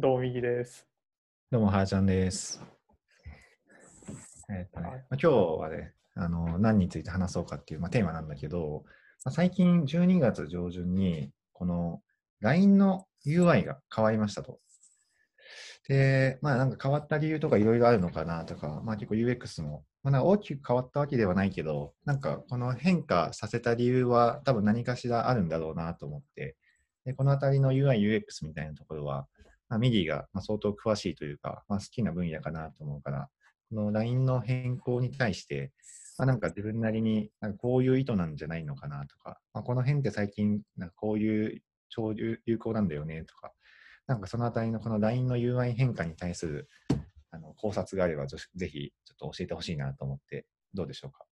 どうも右です。どうも、はやちゃんです。えっとね今日はね、あの何について話そうかっていう、まあ、テーマなんだけど、まあ、最近12月上旬に、この LINE の UI が変わりましたと。で、まあなんか変わった理由とかいろいろあるのかなとか、まあ結構 UX も、まあ、なんか大きく変わったわけではないけど、なんかこの変化させた理由は多分何かしらあるんだろうなと思って、でこのあたりの UI、UX みたいなところは、まあ、ミディがまあ相当詳しいというか、まあ、好きな分野かなと思うから、この LINE の変更に対して、まあ、なんか自分なりになんかこういう意図なんじゃないのかなとか、まあ、この辺って最近なんかこういう超有有効なんだよねとか、なんかそのあたりのこの LINE の UI 変化に対するあの考察があればぜぜひちょっと教えてほしいなと思って、どうでしょうか？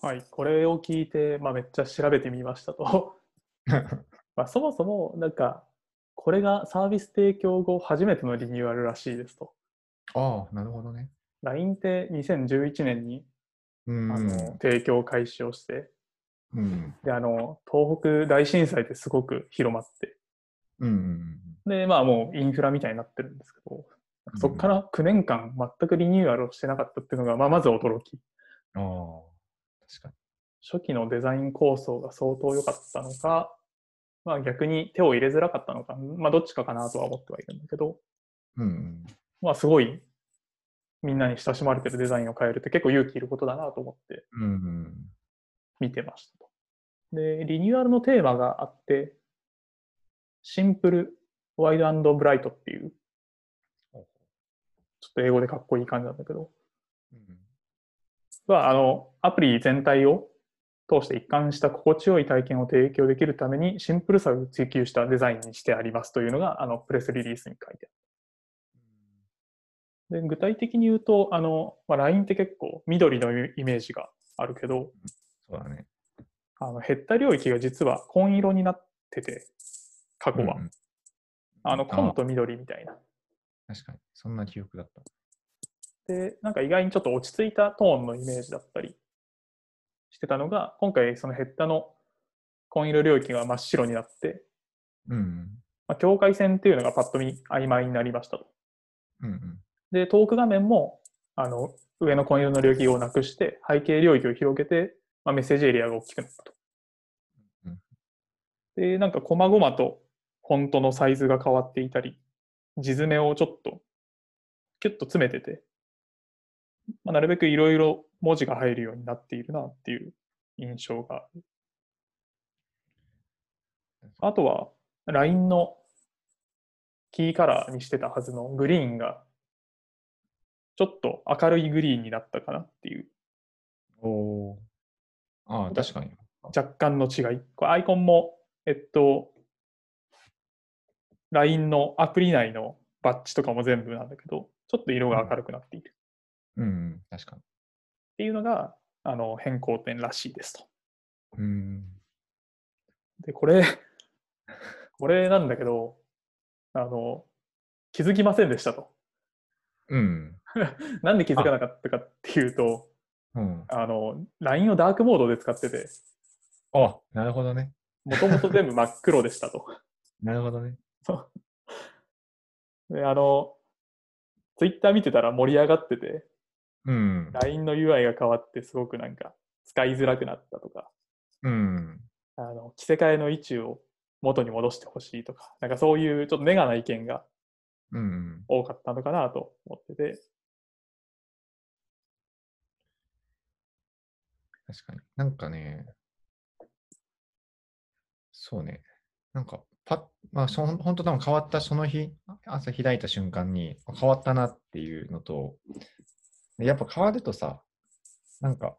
はい、これを聞いて、まあ、めっちゃ調べてみましたと。まあ、そもそも、なんか、これがサービス提供後初めてのリニューアルらしいですと。ああ、なるほどね。LINE って2011年にうん。あの提供開始をして、うん。であの東北大震災ってすごく広まって、うんうんで、まあもうインフラみたいになってるんですけど、そこから9年間全くリニューアルをしてなかったっていうのが、まあ、まず驚き。あ、確かに。初期のデザイン構想が相当良かったのか、まあ、逆に手を入れづらかったのか、まあ、どっちかかなとは思ってはいるんだけど、うんうん。まあ、すごいみんなに親しまれてるデザインを変えるって結構勇気いることだなと思って。見てましたと。で、リニューアルのテーマがあって、シンプル、ワイドブライトっていう、ちょっと英語でかっこいい感じなんだけど、うんは、あの、アプリ全体を通して一貫した心地よい体験を提供できるためにシンプルさを追求したデザインにしてありますというのが、あの、プレスリリースに書いてある。で、具体的に言うと、あの、まあ、LINE って結構緑のイメージがあるけど、そうだね。あの、減った領域が実は紺色になってて、過去は。うんうんあの、紺と緑みたいな。確かに。そんな記憶だった。で、なんか意外にちょっと落ち着いたトーンのイメージだったりしてたのが、今回そのヘッダの紺色領域が真っ白になって、うんまあ、境界線っていうのがパッと見曖昧になりましたと。うん。うんうん。で、トーク画面もあの上の紺色の領域をなくして、背景領域を広げて、まあ、メッセージエリアが大きくなったとうん。で、なんか細々とフォントのサイズが変わっていたり、字詰めをちょっとキュッと詰めてて、まあ、なるべくいろいろ文字が入るようになっているなっていう印象がある。あとは、LINE のキーカラーにしてたはずのグリーンが、ちょっと明るいグリーンになったかなっていうおお。ああ、確かに。若干の違い。これアイコンも、えっと、LINE のアプリ内のバッジとかも全部なんだけど、ちょっと色が明るくなっている。うんうん。確かに。っていうのが、あの、変更点らしいですと。うん。で、これ、これなんだけど、あの、気づきませんでしたと。うん。なんで気づかなかったかっていうと、うん。あの、LINE をダークモードで使ってて、あ、なるほどね。もともと全部真っ黒でしたと。なるほどね。そうで、あの、Twitter 見てたら盛り上がってて、うん。LINE の UI が変わってすごくなんか使いづらくなったとか、うん。あの着せ替えの位置を元に戻してほしいとか、なんかそういうちょっとネガな意見がうん。多かったのかなと思ってて、確かに。なんかね、そうね。なんか、パッ、まあ、そん本当多分変わったその日、朝開いた瞬間にあ変わったなっていうのと、でやっぱ変わるとさ、なんか、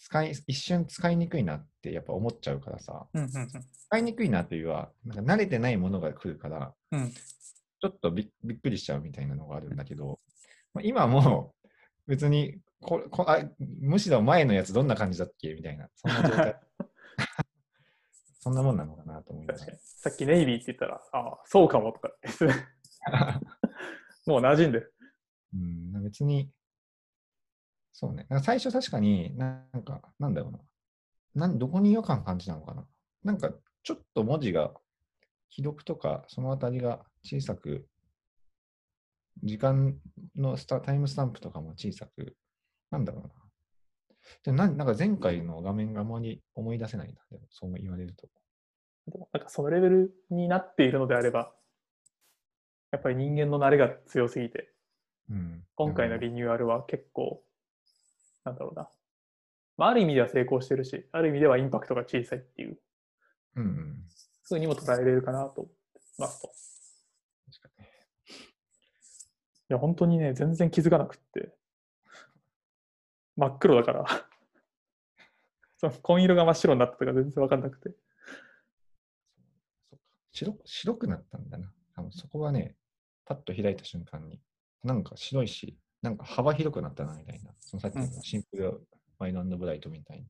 使い、一瞬使いにくいなってやっぱ思っちゃうからさ、うんうん使いにくいなというは、なんか慣れてないものが来るから、うんうんちょっとびびっくりしちゃうみたいなのがあるんだけど、まあ、今もう別にここあ、むしろ前のやつどんな感じだっけみたいな、そんな状態。そんなもんなのかなと思いなが確かに。さっきネイビーって言ったら、ああ、そうかもとか。もう馴染んでる。うん、別に、そうね。最初確かになんか、なんだろうな。なんどこに違和感感じたのかな。なんか、ちょっと文字が、既読とか、そのあたりが小さく時間のスタタイムスタンプとかも小さく、なんだろうな。でななんか前回の画面があまり思い出せないな、でもそう言われると。でもなんかそのレベルになっているのであれば、やっぱり人間の慣れが強すぎて、うん、今回のリニューアルは結構、なんだろうな。まあ、ある意味では成功してるし、ある意味ではインパクトが小さいっていううんうん。ふうにも捉えれるかなと思ってますと。い確かに。や、本当にね、全然気づかなくって。真っ黒だから。その紺色が真っ白になったとか全然わかんなくて。白白くなったんだな。多分そこはね、パッと開いた瞬間に、なんか白いし、なんか幅広くなったなみたいな。そのさっきのシンプルワイドブライトみたいに。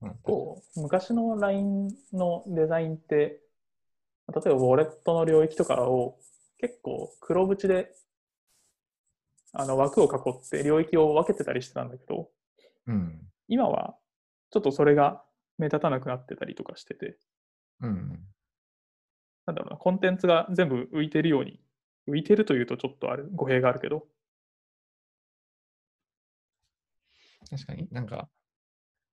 まあこう昔の LINE のデザインって、例えばウォレットの領域とかを結構黒縁であの枠を囲って領域を分けてたりしてたんだけど、うん。今はちょっとそれが目立たなくなってたりとかしてて、うん。なんだろうな、コンテンツが全部浮いてるように、浮いてるというとちょっとあれ語弊があるけど、確かになんか、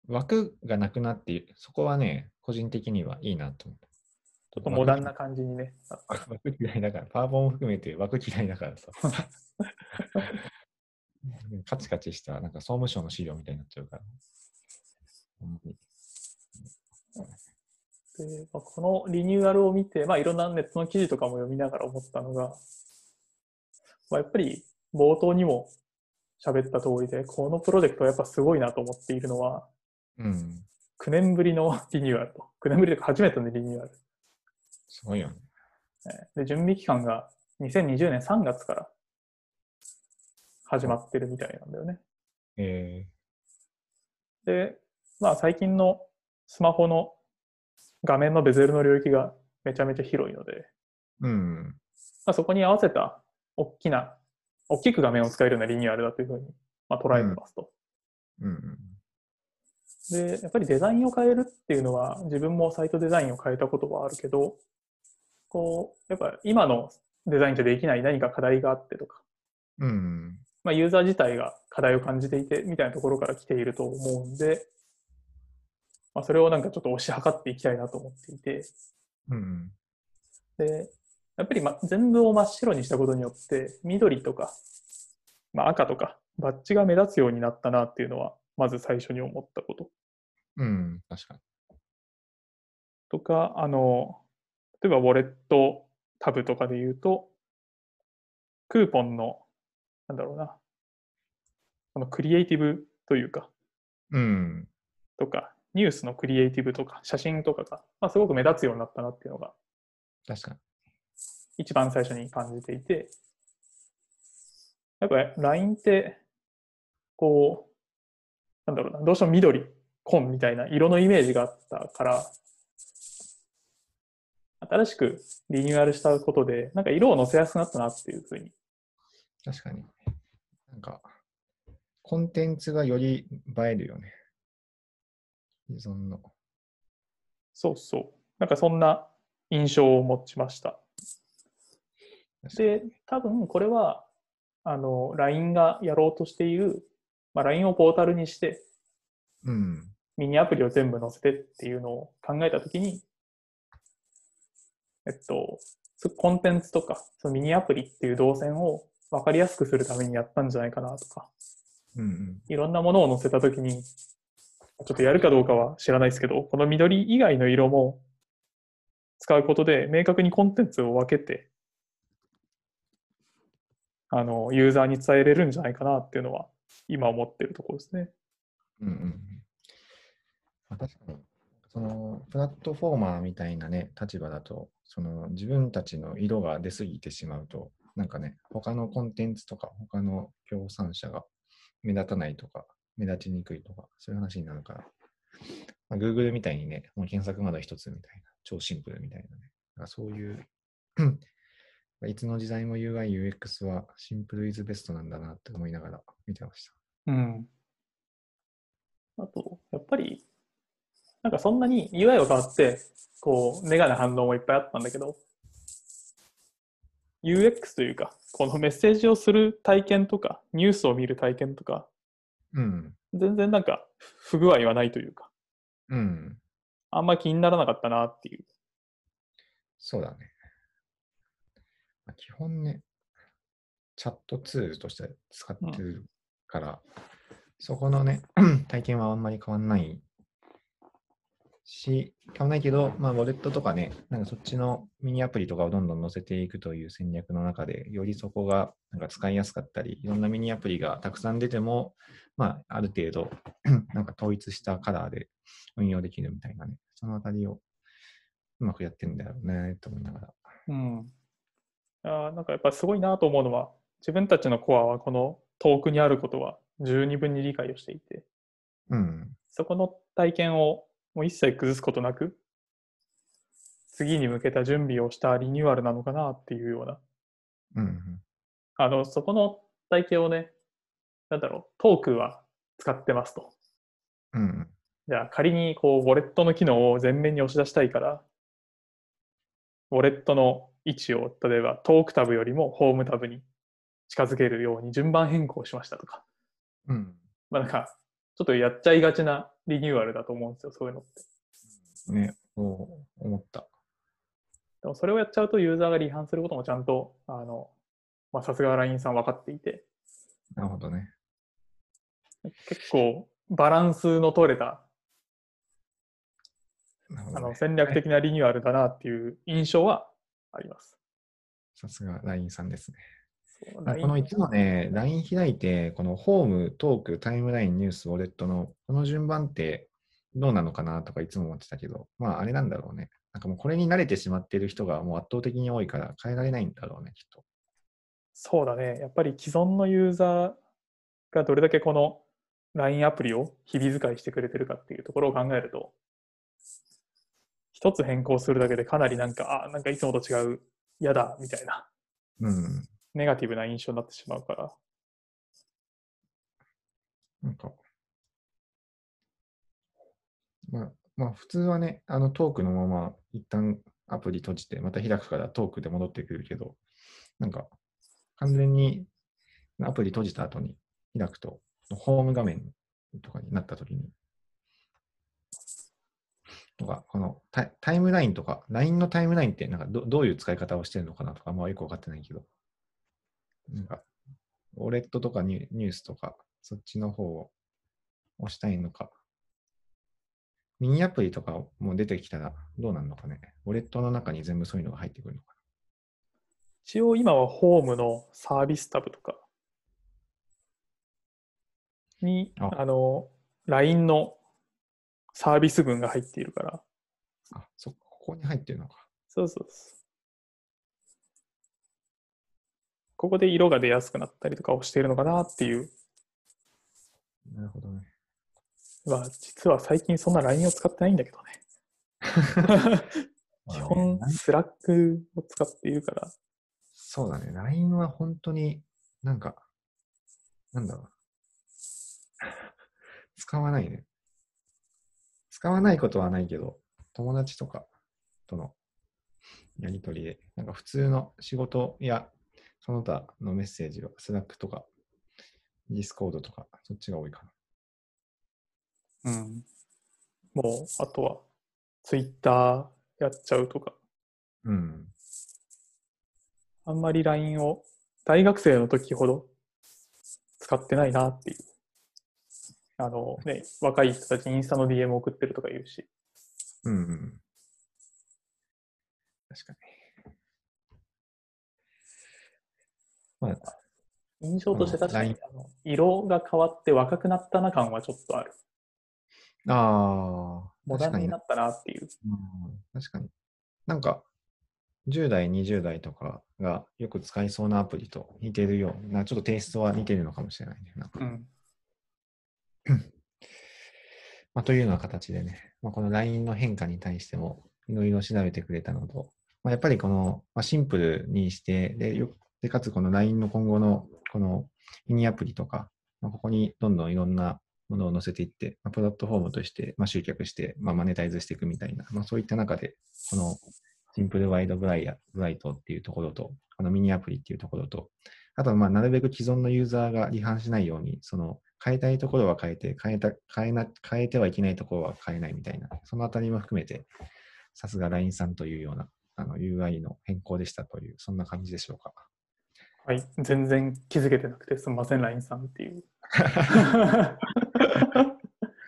枠がなくなって、そこはね、個人的にはいいなと思った。ちょっとモダンな感じにね、枠嫌いだから、パワーポも含めて枠嫌いだからさ。カチカチした、なんか総務省の資料みたいになっちゃうから。でまあこのリニューアルを見て、まあ、いろんなネットの記事とかも読みながら思ったのが、まあ、やっぱり冒頭にも喋った通りで、このプロジェクトはやっぱすごいなと思っているのは、うん。9年ぶりのリニューアルと。9年ぶりというか初めてのリニューアル。すごいよね。で、準備期間が2020年3月から始まってるみたいなんだよね。えで、まあ最近のスマホの画面のベゼルの領域がめちゃめちゃ広いので、ー、うん。まあ、そこに合わせた大きな、大きく画面を使えるようなリニューアルだというふうに、まあ、捉えてますと。うん。で、やっぱりデザインを変えるっていうのは、自分もサイトデザインを変えたことはあるけど、こう、やっぱ今のデザインじゃできない何か課題があってとか、うん。まあ、ユーザー自体が課題を感じていてみたいなところから来ていると思うんで、まあ、それをなんかちょっと推し量っていきたいなと思っていて、うん。で、やっぱり、ま、全部を真っ白にしたことによって、緑とか、まあ、赤とか、バッジが目立つようになったなっていうのは、まず最初に思ったこと。うん。確かに。とか、あの、例えばウォレットタブとかで言うと、クーポンの、なんだろうな、このクリエイティブというか、うん。とか、ニュースのクリエイティブとか、写真とかが、まあ、すごく目立つようになったなっていうのが、確かに。一番最初に感じていて、やっぱ LINE って、こう、なんだろうな、どうしても緑、紺みたいな色のイメージがあったから、新しくリニューアルしたことで、なんか色を乗せやすくなったなっていうふうに。確かに。なんか、コンテンツがより映えるよね。既存の。そうそう。なんかそんな印象を持ちました。で、多分これは、あの、LINE がやろうとしている、まあ、LINE をポータルにして、うん。ミニアプリを全部載せてっていうのを考えたときに、えっと、そコンテンツとか、そのミニアプリっていう動線を分かりやすくするためにやったんじゃないかなとか、うんうん。いろんなものを載せたときに、ちょっとやるかどうかは知らないですけど、この緑以外の色も使うことで、明確にコンテンツを分けて、あの、ユーザーに伝えれるんじゃないかなっていうのは、今思ってるところですね。うんうんまあ、確かに、そのプラットフォーマーみたいなね、立場だと、その自分たちの色が出過ぎてしまうと、なんかね、他のコンテンツとか、他の協賛者が目立たないとか、目立ちにくいとか、そういう話になるから、まあ、Google みたいにね、もう検索窓一つみたいな、超シンプルみたいなね、そういう、いつの時代も UI、UX はシンプルイズベストなんだなって思いながら見てました。うん。あと、やっぱり、なんかそんなに UI が変わって、こう、ネガな反応もいっぱいあったんだけど、UX というか、このメッセージをする体験とか、ニュースを見る体験とか、うん。全然なんか不具合はないというか、うん。あんま気にならなかったなっていう。そうだね。まあ基本ね、チャットツールとして使ってるから、そこのね、体験はあんまり変わんないし、変わんないけど、まあ、ウォレットとかね、なんかそっちのミニアプリとかをどんどん載せていくという戦略の中で、よりそこがなんか使いやすかったり、いろんなミニアプリがたくさん出ても、まあ、ある程度、なんか統一したカラーで運用できるみたいなね、そのあたりをうまくやってるんだよね、と思いながら。うん。あなんかやっぱすごいなと思うのは、自分たちのコアはこの遠くにあることは十二分に理解をしていて、うん。そこの体験をもう一切崩すことなく、次に向けた準備をしたリニューアルなのかなっていうような、うん。あの、そこの体験をね、なんだろう、トークは使ってますと。うん。じゃあ仮にこう、ウォレットの機能を前面に押し出したいから、ウォレットの位置を、例えばトークタブよりもホームタブに近づけるように順番変更しましたとか。うん。まあなんか、ちょっとやっちゃいがちなリニューアルだと思うんですよ、そういうのって。ね、そう思った。でもそれをやっちゃうとユーザーが離反することもちゃんと、あの、まあさすが LINE さん分かっていて、なるほどね。結構バランスの取れたね。の戦略的なリニューアルだなっていう印象はあります。さすが LINE さんですね。このいつもね、LINE 開いて、このホーム、トーク、タイムライン、ニュース、ウォレットのこの順番ってどうなのかなとかいつも思ってたけど、まああれなんだろうね。なんかもうこれに慣れてしまっている人がもう圧倒的に多いから変えられないんだろうね、きっと。そうだね。やっぱり既存のユーザーがどれだけこの LINE アプリを日々使いしてくれてるかっていうところを考えると、一つ変更するだけでかなりなんか、あ、なんかいつもと違う、嫌だ、みたいな、うん。ネガティブな印象になってしまうから。なんか、まあ、まあ、普通はね、あのトークのまま一旦アプリ閉じて、また開くからトークで戻ってくるけど、なんか、完全にアプリ閉じた後に開くと、ホーム画面とかになった時に、とか、このタイタイムラインとか、LINE のタイムラインってなんかどどういう使い方をしてるのかなとか、まあよくわかってないけど、なんか、ウォレットとかニュニュースとか、そっちの方を押したいのか。ミニアプリとかも出てきたらどうなるのかね。ウォレットの中に全部そういうのが入ってくるのか一応今はホームのサービスタブとかに、ああの、LINE のサービス群が入っているから、な。あ、そっか、ここに入ってるのか。そうそうそう。ここで色が出やすくなったりとかをしているのかなっていう。なるほどね。まあ、実は最近そんな LINE を使ってないんだけどね。基本 Slack を使っているから。そうだね。LINE は本当になんか、なんだろう。使わないね。使わないことはないけど、友達とかとのやりとりで、なんか普通の仕事やその他のメッセージは、 Slack とか、 Discord とか、そっちが多いかな。うん。もう、あとは、Twitter やっちゃうとか。うん。あんまり LINE を大学生の時ほど使ってないなっていう。あのね、若い人たちにインスタの DM 送ってるとか言うし。うん、うん。確かに。まあ、印象として確かにうんあの色が変わって若くなったな感はちょっとある。ああ、モダンになったなっていう。うん確かに。なんか、10代、20代とかがよく使いそうなアプリと似てるような、ちょっとテイストは似てるのかもしれないね。なんかうん。まあ、というような形でね、まあ、この LINE の変化に対してもいろいろ調べてくれたのと、まあ、やっぱりこの、まあ、シンプルにしてで、でかつこの LINE の今後のこのミニアプリとか、まあ、ここにどんどんいろんなものを載せていって、まあ、プラットフォームとして、まあ、集客して、まあ、マネタイズしていくみたいな、まあ、そういった中で、このシンプルワイドブライヤブライトっていうところと、あのミニアプリっていうところと、あとはまあなるべく既存のユーザーが離反しないように、その変えたいところは変えて、変えた変えな変えてはいけないところは変えないみたいな、そのあたりも含めて、さすが LINE さんというようなあの UI の変更でしたという、そんな感じでしょうか。はい、全然気づけてなくてすみません、LINE さんっていう。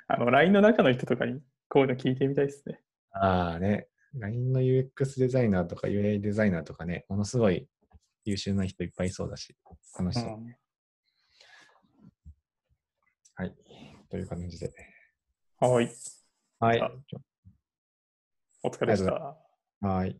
あの LINE の中の人とかにこういうの聞いてみたいですね。ああね、LINE の UX デザイナーとか UI デザイナーとかね、ものすごい優秀な人いっぱいいそうだし、楽しそう。うんはい。という感じで。はい、はいあ。お疲れでした。はい。